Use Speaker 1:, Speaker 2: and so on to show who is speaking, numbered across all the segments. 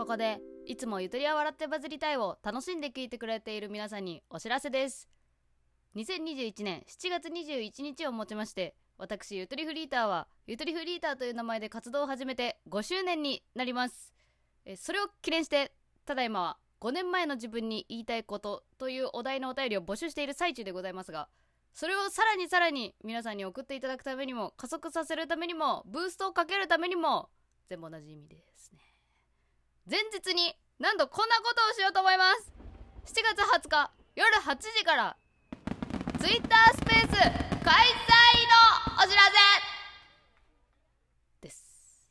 Speaker 1: ここでいつもゆとりは笑ってバズりたいを楽しんで聞いてくれている皆さんにお知らせです。2021年7月21日をもちまして私ゆとりフリーターはゆとりフリーターという名前で活動を始めて5周年になります。えそれを記念してただいまは5年前の自分に言いたいことというお題のお便りを募集している最中でございますがそれをさらにさらに皆さんに送っていただくためにも加速させるためにもブーストをかけるためにも全部同じ意味ですね。前日になんとこんなことをしようと思います。7月20日夜8時から Twitter スペース開催のお知らせです。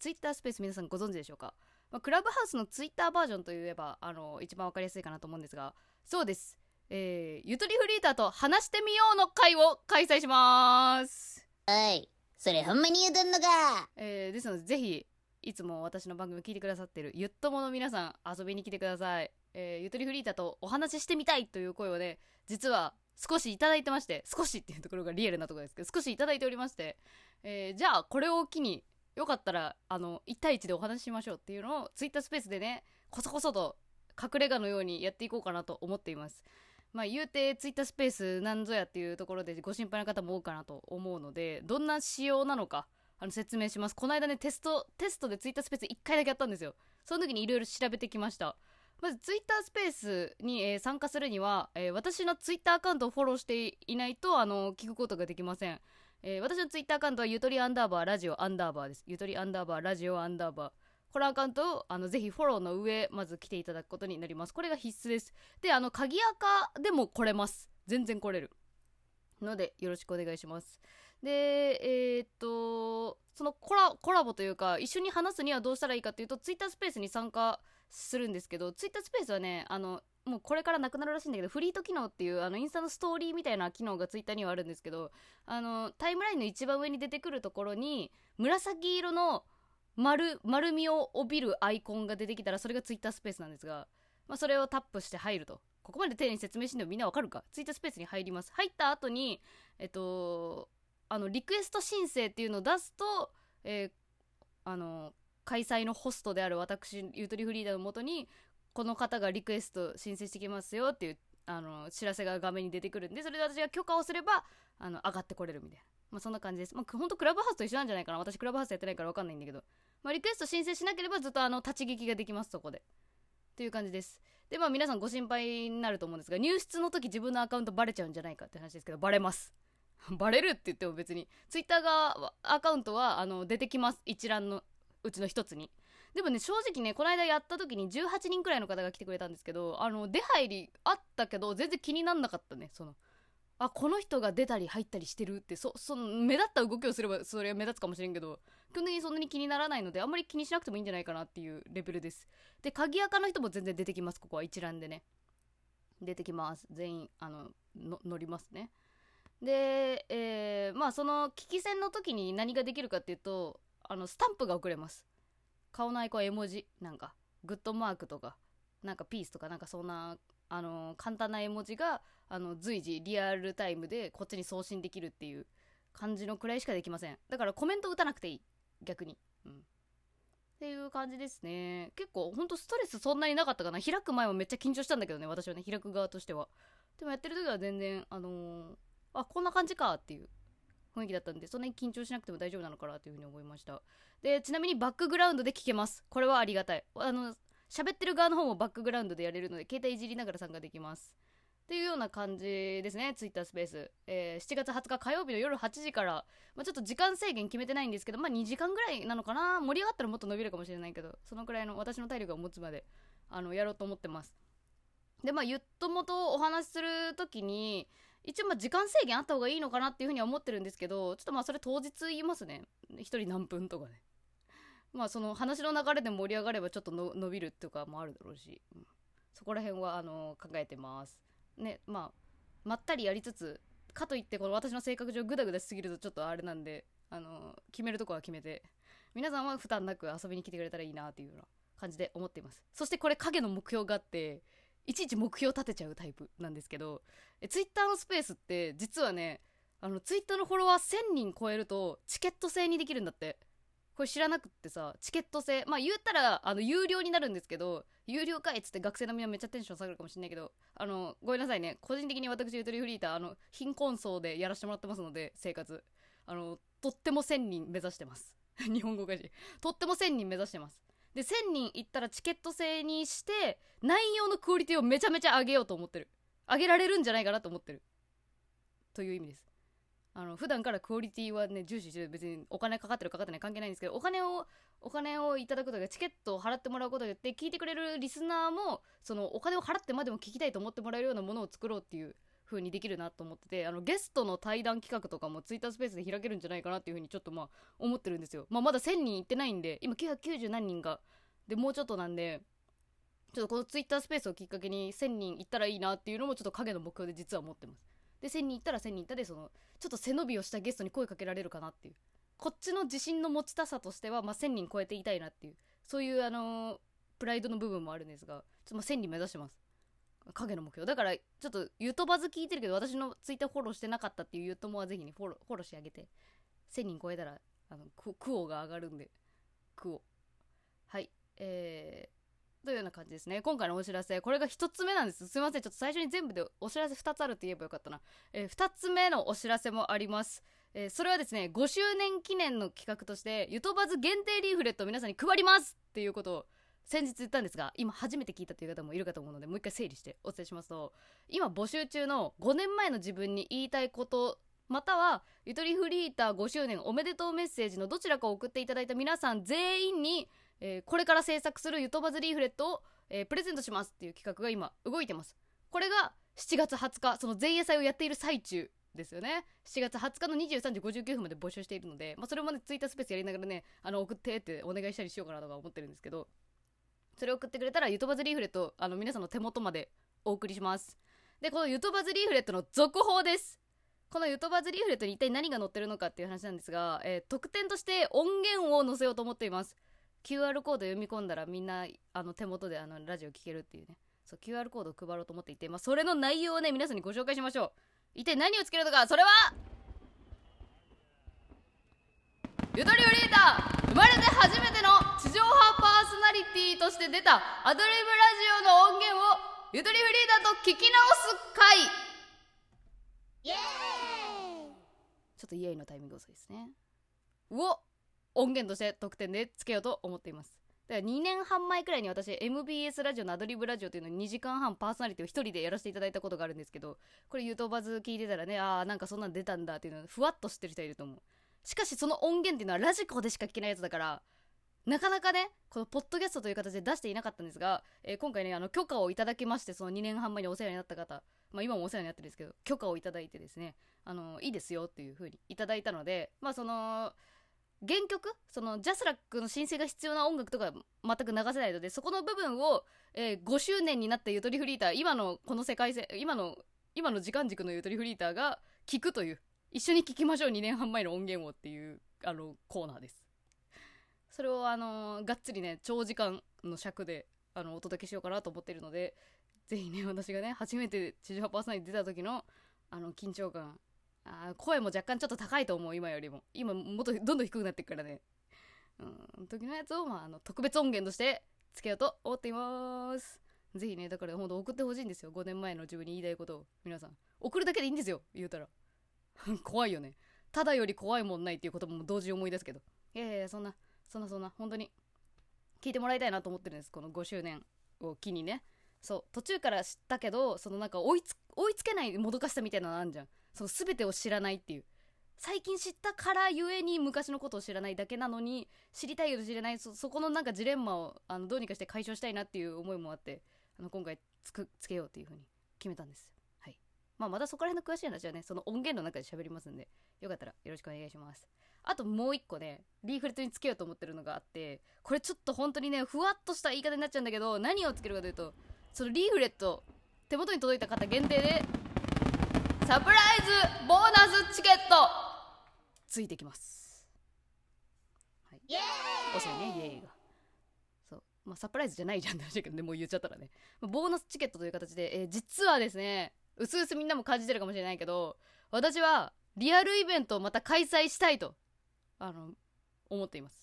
Speaker 1: ツイッタースペース皆さんご存知でしょうか、まあ、クラブハウスのツイッターバージョンといえばあの一番わかりやすいかなと思うんですがそうです。えー、ゆとりフリーターと話してみようの会を開催します。
Speaker 2: おい、それほんまに言うとんのか。
Speaker 1: えー、ですのでぜひいつも私の番組を聞いてくださってるゆっともの皆さん遊びに来てください、えー、ゆとりフリーターとお話ししてみたいという声をね実は少しいただいてまして少しっていうところがリアルなところですけど少しいただいておりまして、えー、じゃあこれを機によかったらあの1対1でお話ししましょうっていうのをツイッタースペースでねこそこそと隠れ家のようにやっていこうかなと思っています。まあ言うてツイッタースペースなんぞやっていうところでご心配な方も多いかなと思うのでどんな仕様なのかあの説明します。この間ねテストテストでツイッタースペース1回だけやったんですよ。その時にいろいろ調べてきました。まずツイッタースペースに、えー参加するには、えー私のツイッターアカウントをフォローしていないとあの聞くことができません、えー私のツイッターアカウントはゆとりアンダーバーラジオアンダーバーです。ゆとりアンダーバーラジオアンダーバー。このアカウントをあのぜひフォローの上まず来ていただくことになります。これが必須です。であの鍵垢でも来れます。全然来れる。のでよろしくお願いします。でえーっとそのコラコラボというか一緒に話すにはどうしたらいいかっていうとツイッタースペースに参加するんですけどツイッタースペースはねあのもうこれからなくなるらしいんだけどフリート機能っていうあのインスタのストーリーみたいな機能がツイッターにはあるんですけどあのタイムラインの一番上に出てくるところに紫色の丸丸みを帯びるアイコンが出てきたらそれがツイッタースペースなんですが、まあ、それをタップして入ると。ここまで丁寧に説明しんでもみんなわかるか？ツイッタースペースに入ります。入った後にえっとあのリクエスト申請っていうのを出すと、えーあの開催のホストである私ゆとりフリーダーのもとにこの方がリクエスト申請してきますよっていうあの知らせが画面に出てくるんでそれで私が許可をすればあの上がってこれるみたいな、まあ、そんな感じです、まあ、ほんとクラブハウスと一緒なんじゃないかな。私クラブハウスやってないから分かんないんだけど、まあ、リクエスト申請しなければずっとあの立ち聞きができますそこで。っていう感じです。でまあ皆さんご心配になると思うんですが入室の時自分のアカウントバレちゃうんじゃないかって話ですけどバレます。バレるって言っても別にツイッターがアカウントはあの出てきます。一覧のうちの一つに。でもね正直ねこの間やった時に18人くらいの方が来てくれたんですけどあの出入りあったけど全然気になんなかったねその。あこの人が出たり入ったりしてるってそその目立った動きをすればそれは目立つかもしれんけど基本的にそんなに気にならないのであんまり気にしなくてもいいんじゃないかなっていうレベルです。で鍵垢の人も全然出てきますここは。一覧でね。出てきます。全員あのの乗りますね。で、えーまあその危機戦の時に何ができるかっていうとあのスタンプが送れます。顔のアイコン絵文字なんかグッドマークとかなんかピースとかなんかそんなあの簡単な絵文字があの随時リアルタイムでこっちに送信できるっていう感じのくらいしかできません。だからコメント打たなくていい。逆に。うん。っていう感じですね。結構ほんとストレスそんなになかったかな。開く前はめっちゃ緊張したんだけどね私はね。開く側としては。でもやってる時は全然あのーあこんな感じかっていう雰囲気だったんでそんなに緊張しなくても大丈夫なのかなというふうに思いました。でちなみにバックグラウンドで聞けます。これはありがたい。あの喋ってる側の方もバックグラウンドでやれるので携帯いじりながら参加できます。っていうような感じですねツイッタースペース、えー7月20日火曜日の夜8時から、まあ、ちょっと時間制限決めてないんですけどまあ2時間ぐらいなのかな。盛り上がったらもっと伸びるかもしれないけどそのくらいの私の体力を持つまであのやろうと思ってます。でまあゆっともとお話しする時に一応まあ時間制限あった方がいいのかなっていうふうには思ってるんですけどちょっとまあそれ当日言いますね。一人何分とかね。まあその話の流れで盛り上がればちょっとの伸びるとかもあるだろうし、うん。そこら辺はあの考えてます。ねまあまったりやりつつかといってこの私の性格上グダグダしすぎるとちょっとあれなんであの決めるとこは決めて皆さんは負担なく遊びに来てくれたらいいなっていうような感じで思っています。そしてこれ影の目標があっていちいち目標立てちゃうタイプなんですけどえツイッターのスペースって実はねあのツイッターのフォロワー1000人超えるとチケット制にできるんだって。これ知らなくってさチケット制まあ言ったらあの有料になるんですけど有料かいっつって学生のみんなめっちゃテンション下がるかもしれないけどあのごめんなさいね。個人的に私ゆとりフリーターあの貧困層でやらせてもらってますので生活。あのとっても1000人目指してます。日本語会社とっても1000人目指してます。で1000人行ったらチケット制にして内容のクオリティをめちゃめちゃ上げようと思ってる。上げられるんじゃないかなと思ってる。という意味です。あの普段からクオリティはね重視して別にお金かかってるかかってない関係ないんですけどお金をお金をいただくとでチケットを払ってもらうことによって聞いてくれるリスナーもそのお金を払ってまでも聞きたいと思ってもらえるようなものを作ろうっていう風にできるなと思っててあのゲストの対談企画とかもツイッタースペースで開けるんじゃないかなっていう風にちょっとまあ思ってるんですよ、まあ、まだ1000人いってないんで今990何人がでもうちょっとなんでちょっとこのツイッタースペースをきっかけに1000人いったらいいなっていうのもちょっと影の目標で実は思ってます。で1000人いったら1000人いったでそのちょっと背伸びをしたゲストに声かけられるかなっていう。こっちの自信の持ちたさとしては、まあ、1000人超えていたいなっていう。そういうあのープライドの部分もあるんですがちょっとまあ1000人目指してます。影の目標。だからちょっとゆとばず聞いてるけど私のツイッターフォローしてなかったっていうゆともはぜひねフォローフォローしてあげて。1000人超えたらあのククオが上がるんで。クオ。はい。えー、というような感じですね。今回のお知らせ。これが1つ目なんです。すいません。ちょっと最初に全部でお知らせ2つあるって言えばよかったな、えー、2つ目のお知らせもあります。えーそれはですね5周年記念の企画としてゆとばず限定リーフレットを皆さんに配りますっていうことを先日言ったんですが今初めて聞いたという方もいるかと思うのでもう一回整理してお伝えしますと今募集中の5年前の自分に言いたいことまたはゆとりフリーター5周年おめでとうメッセージのどちらかを送っていただいた皆さん全員に、えーこれから制作するゆとばずリーフレットを、えープレゼントしますっていう企画が今動いてます。これが7月20日その前夜祭をやっている最中ですよね。7月20日の23時59分まで募集しているので、まあ、それもねツイッタースペースやりながらねあの送ってってお願いしたりしようかなとか思ってるんですけどそれを送ってくれたらゆとばずリーフレットあの皆さんの手元までお送りします。でこのゆとばずリーフレットの続報です。このゆとばずリーフレットに一体何が載ってるのかっていう話なんですが、えー特典として音源を載せようと思っています。QR コード読み込んだらみんなあの手元であのラジオ聞けるっていうね。そう QR コードを配ろうと思っていて、まあ、それの内容をね皆さんにご紹介しましょう。一体何をつけるのかそれはゆとりフリーターまれて初めての地上波パーソナリティとして出たアドリブラジオの音源をゆとりフリーターと聞き直す回。
Speaker 2: イエーイ。
Speaker 1: ちょっとイエイのタイミング遅いですね。を音源として特典でつけようと思っています。だから2年半前くらいに私 MBS ラジオのアドリブラジオというのを2時間半パーソナリティを1人でやらせていただいたことがあるんですけどこれ YouTube バズ聞いてたらねあーなんかそんなん出たんだっていうのふわっと知ってる人いると思うしかしその音源っていうのはラジコでしか聞けないやつだからなかなかねこのポッドキャストという形で出していなかったんですが、えー今回ねあの許可をいただきましてその2年半前にお世話になった方まあ今もお世話になってるんですけど許可をいただいてですねあのいいですよっていう風にいただいたのでまあその原曲？そのジャスラックの申請が必要な音楽とか全く流せないのでそこの部分を、えー5周年になったゆとりフリーター今のこの世界線今の今の時間軸のゆとりフリーターが聞くという一緒に聞きましょう2年半前の音源をっていうあのコーナーです。それをあのがっつりね長時間の尺であのお届けしようかなと思ってるのでぜひね私がね初めて地上波パーソナリティ出た時のあの緊張感あ声も若干ちょっと高いと思う今よりも。今もっとどんどん低くなってくからね。うん時のやつを、まあ、あの特別音源としてつけようと思っています。ぜひねだからほんと送ってほしいんですよ。5年前の自分に言いたいことを。皆さん。送るだけでいいんですよ言うたら。怖いよね。ただより怖いもんないっていうことも同時に思い出すけど。いやいやいやそんなそんなそんな。本当に聞いてもらいたいなと思ってるんですこの5周年を機にね。そう途中から知ったけどそのなんか追いつ追いつけないもどかしさみたいなのあんじゃん。その全てを知らないっていう。最近知ったからゆえに昔のことを知らないだけなのに知りたいけど知れないそそこのなんかジレンマをあのどうにかして解消したいなっていう思いもあってあの今回つくつけようっていう風に決めたんですはいまあまたそこら辺の詳しい話はねその音源の中で喋りますんでよかったらよろしくお願いします。あともう一個ねリーフレットにつけようと思ってるのがあってこれちょっと本当にねふわっとした言い方になっちゃうんだけど何をつけるかというとそのリーフレット手元に届いた方限定でサプライズボーナスチケットついてきます。はい。
Speaker 2: イエーイ。
Speaker 1: 遅いねイエーイが。そう。まあサプライズじゃないじゃんって話だけどねもう言っちゃったらね。まあボーナスチケットという形で、えー実はですねうすうすみんなも感じてるかもしれないけど私はリアルイベントをまた開催したいとあの思っています。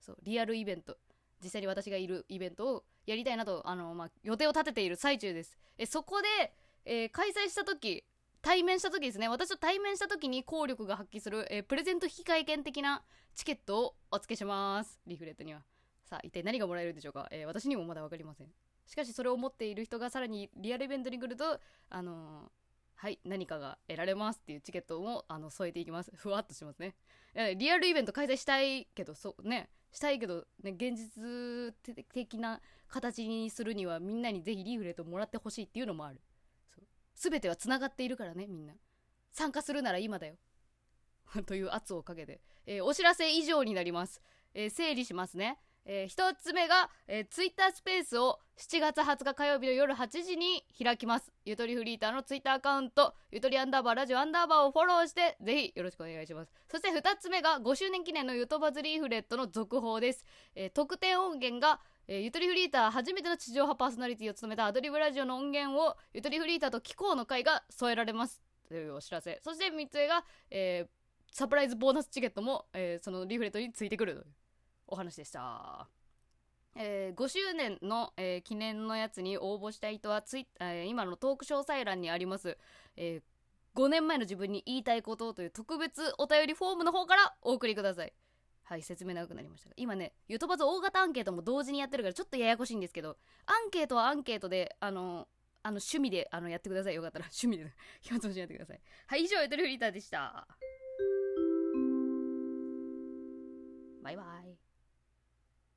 Speaker 1: そうリアルイベント。実際に私がいるイベントをやりたいなとあの、まあ、予定を立てている最中です。えそこで、えー開催した時対面した時ですね。私と対面した時に効力が発揮する、えープレゼント引換券的なチケットをお付けします。リフレットには。さあ一体何がもらえるんでしょうか、えー私にもまだ分かりません。しかしそれを持っている人がさらにリアルイベントに来るとあのーはい何かが得られますっていうチケットもあの添えていきます。ふわっとしますね。リアルイベント開催したいけどそうね。したいけどね現実的な形にするにはみんなにぜひリーフレットもらってほしいっていうのもある。そう。全てはつながっているからねみんな。参加するなら今だよ。という圧をかけて、えーお知らせ以上になります、えー整理しますね。えー一つ目が、えー、ツイッタースペースを7月20日火曜日の夜8時に開きます。ゆとりフリーターのツイッターアカウント、ゆとりアンダーバーラジオアンダーバーをフォローして、ぜひよろしくお願いします。そして2つ目が5周年記念のゆとばずリーフレットの続報です。えー特典音源が、えーゆとりフリーター初めての地上波パーソナリティを務めたアドリブラジオの音源をゆとりフリーターと気候の会が添えられます。というお知らせ。そして3つ目が、えーサプライズボーナスチケットも、えーそのリーフレットについてくるお話でした。えー5周年の、えー記念のやつに応募したい人はツイ、えー今のトーク詳細欄にあります、え5年前の自分に言いたいことという特別お便りフォームの方からお送りください。はい説明長くなりましたが今ねゆとばず大型アンケートも同時にやってるからちょっとややこしいんですけどアンケートはアンケートであのあの趣味であのやってください。よかったら趣味で。暇つぶしやってください。はい以上ゆとりフリーターでした。バイバイ。